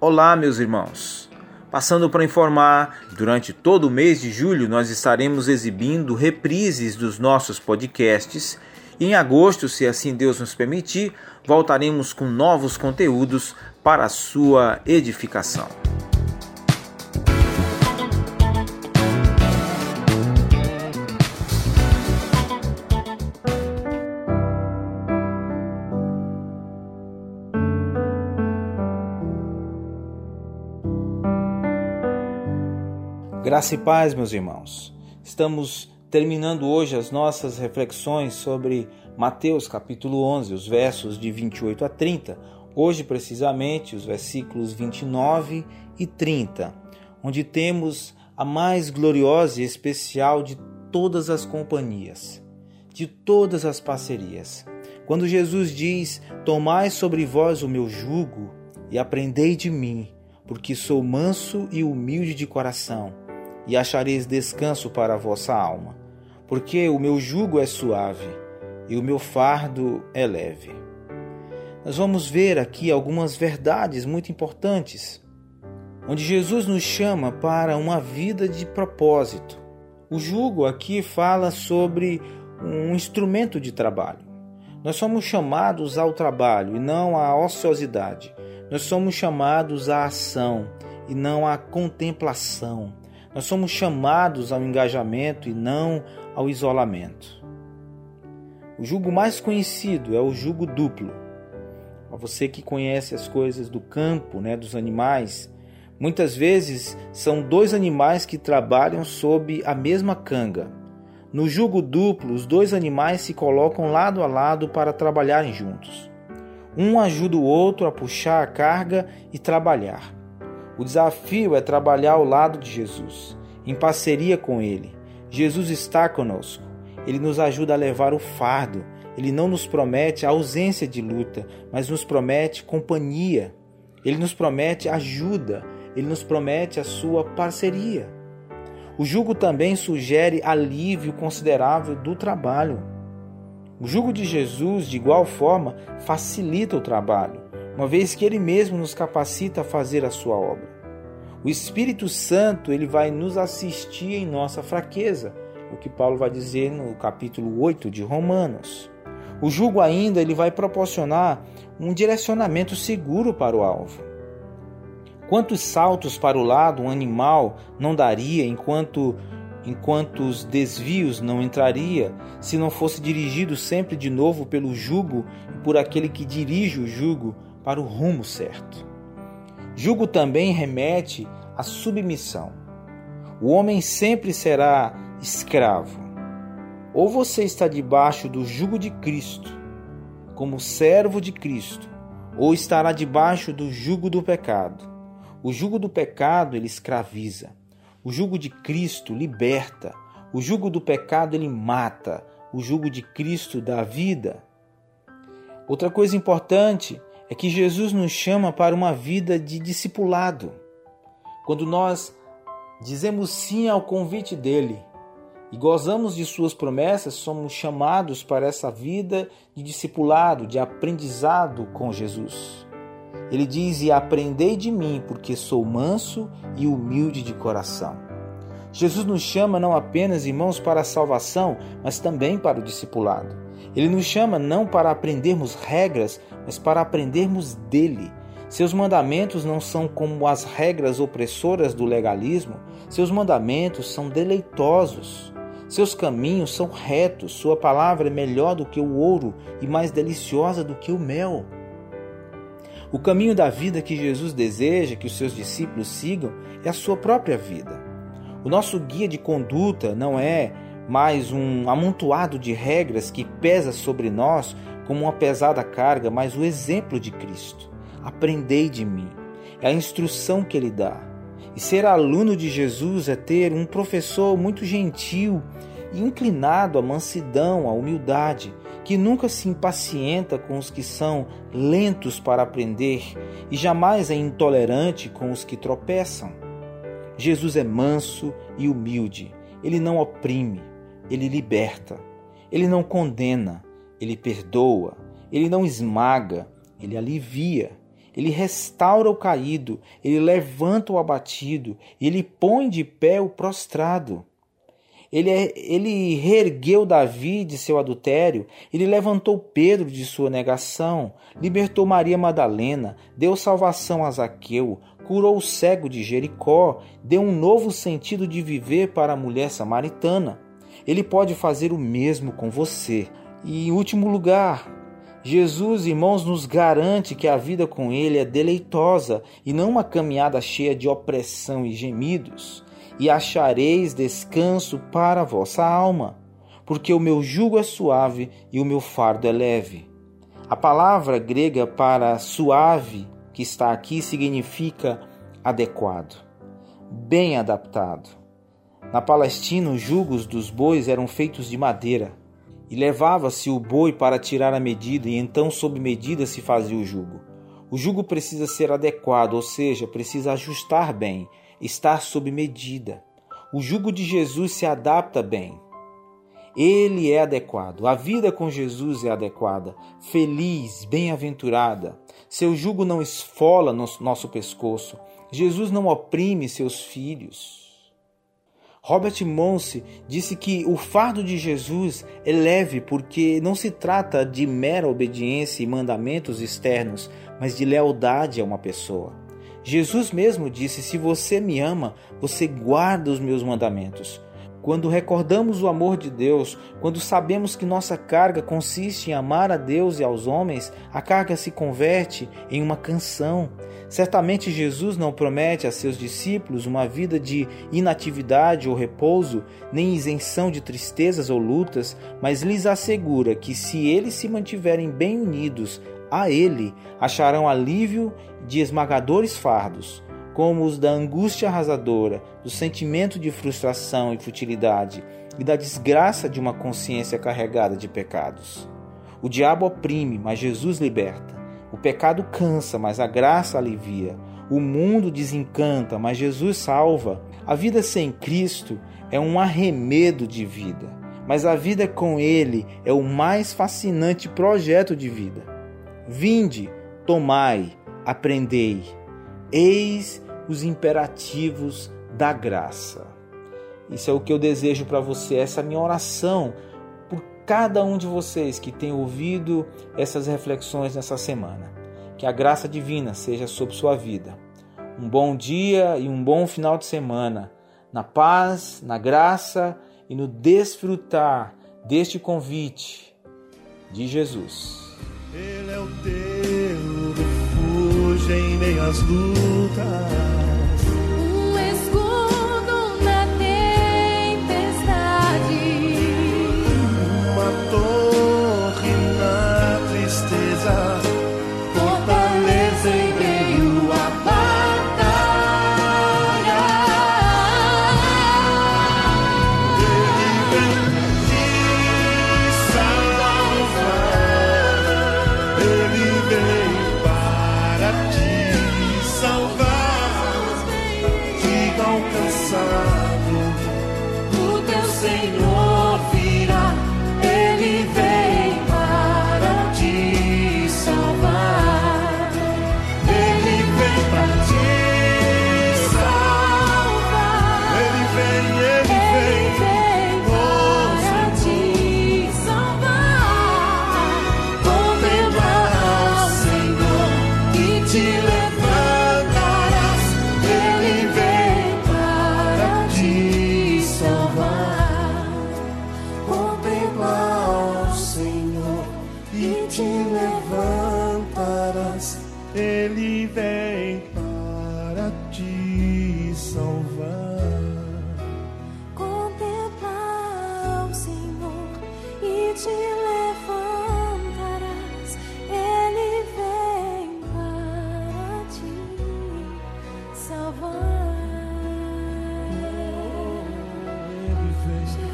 Olá, meus irmãos. Passando para informar, durante todo o mês de julho nós estaremos exibindo reprises dos nossos podcasts e em agosto, se assim Deus nos permitir, voltaremos com novos conteúdos para a sua edificação. Graça e paz, meus irmãos. Estamos terminando hoje as nossas reflexões sobre Mateus capítulo 11, os versos de 28 a 30. Hoje, precisamente, os versículos 29 e 30, onde temos a mais gloriosa e especial de todas as companhias, de todas as parcerias. Quando Jesus diz: Tomai sobre vós o meu jugo e aprendei de mim, porque sou manso e humilde de coração e achareis descanso para a vossa alma, porque o meu jugo é suave e o meu fardo é leve. Nós vamos ver aqui algumas verdades muito importantes, onde Jesus nos chama para uma vida de propósito. O jugo aqui fala sobre um instrumento de trabalho. Nós somos chamados ao trabalho e não à ociosidade. Nós somos chamados à ação e não à contemplação. Nós somos chamados ao engajamento e não ao isolamento. O jugo mais conhecido é o jugo duplo. Para você que conhece as coisas do campo, né, dos animais, muitas vezes são dois animais que trabalham sob a mesma canga. No jugo duplo, os dois animais se colocam lado a lado para trabalharem juntos. Um ajuda o outro a puxar a carga e trabalhar. O desafio é trabalhar ao lado de Jesus, em parceria com Ele. Jesus está conosco. Ele nos ajuda a levar o fardo. Ele não nos promete a ausência de luta, mas nos promete companhia. Ele nos promete ajuda. Ele nos promete a sua parceria. O jugo também sugere alívio considerável do trabalho. O jugo de Jesus, de igual forma, facilita o trabalho uma vez que ele mesmo nos capacita a fazer a sua obra. O Espírito Santo, ele vai nos assistir em nossa fraqueza, o que Paulo vai dizer no capítulo 8 de Romanos. O jugo ainda ele vai proporcionar um direcionamento seguro para o alvo. Quantos saltos para o lado um animal não daria enquanto enquanto os desvios não entraria, se não fosse dirigido sempre de novo pelo jugo e por aquele que dirige o jugo para o rumo certo. Jugo também remete à submissão. O homem sempre será escravo. Ou você está debaixo do jugo de Cristo, como servo de Cristo, ou estará debaixo do jugo do pecado. O jugo do pecado ele escraviza. O jugo de Cristo liberta. O jugo do pecado ele mata. O jugo de Cristo dá vida. Outra coisa importante é que Jesus nos chama para uma vida de discipulado. Quando nós dizemos sim ao convite dele e gozamos de suas promessas, somos chamados para essa vida de discipulado, de aprendizado com Jesus. Ele diz: E aprendei de mim, porque sou manso e humilde de coração. Jesus nos chama não apenas, irmãos, para a salvação, mas também para o discipulado. Ele nos chama não para aprendermos regras, mas para aprendermos dele. Seus mandamentos não são como as regras opressoras do legalismo, seus mandamentos são deleitosos. Seus caminhos são retos, sua palavra é melhor do que o ouro e mais deliciosa do que o mel. O caminho da vida que Jesus deseja que os seus discípulos sigam é a sua própria vida. O nosso guia de conduta não é mais um amontoado de regras que pesa sobre nós como uma pesada carga, mas o exemplo de Cristo. Aprendei de mim. É a instrução que ele dá. E ser aluno de Jesus é ter um professor muito gentil e inclinado à mansidão, à humildade, que nunca se impacienta com os que são lentos para aprender e jamais é intolerante com os que tropeçam. Jesus é manso e humilde. Ele não oprime, ele liberta. Ele não condena, ele perdoa. ele não esmaga, ele alivia. Ele restaura o caído, ele levanta o abatido, ele põe de pé o prostrado. Ele, é, ele reergueu Davi de seu adultério, ele levantou Pedro de sua negação, libertou Maria Madalena, deu salvação a Zaqueu, curou o cego de Jericó, deu um novo sentido de viver para a mulher samaritana. Ele pode fazer o mesmo com você. E em último lugar, Jesus, irmãos, nos garante que a vida com Ele é deleitosa e não uma caminhada cheia de opressão e gemidos. E achareis descanso para a vossa alma, porque o meu jugo é suave e o meu fardo é leve. A palavra grega para suave, que está aqui, significa adequado, bem adaptado. Na Palestina, os jugos dos bois eram feitos de madeira e levava-se o boi para tirar a medida, e então, sob medida, se fazia o jugo. O jugo precisa ser adequado, ou seja, precisa ajustar bem, estar sob medida. O jugo de Jesus se adapta bem. Ele é adequado. A vida com Jesus é adequada, feliz, bem-aventurada. Seu jugo não esfola nosso pescoço. Jesus não oprime seus filhos. Robert Monse disse que o fardo de Jesus é leve porque não se trata de mera obediência e mandamentos externos, mas de lealdade a uma pessoa. Jesus mesmo disse: Se você me ama, você guarda os meus mandamentos. Quando recordamos o amor de Deus, quando sabemos que nossa carga consiste em amar a Deus e aos homens, a carga se converte em uma canção. Certamente Jesus não promete a seus discípulos uma vida de inatividade ou repouso, nem isenção de tristezas ou lutas, mas lhes assegura que se eles se mantiverem bem unidos a Ele, acharão alívio de esmagadores fardos como os da angústia arrasadora, do sentimento de frustração e futilidade e da desgraça de uma consciência carregada de pecados. O diabo oprime, mas Jesus liberta. O pecado cansa, mas a graça alivia. O mundo desencanta, mas Jesus salva. A vida sem Cristo é um arremedo de vida, mas a vida com Ele é o mais fascinante projeto de vida. Vinde, tomai, aprendei. Eis os imperativos da graça. Isso é o que eu desejo para você, essa é minha oração por cada um de vocês que tem ouvido essas reflexões nessa semana. Que a graça divina seja sobre sua vida. Um bom dia e um bom final de semana, na paz, na graça e no desfrutar deste convite de Jesus. Ele é o teu refúgio em meias lutas. Ele vem para te salvar. Contemplar o Senhor e te levantarás. Ele vem para te salvar. Ele vem.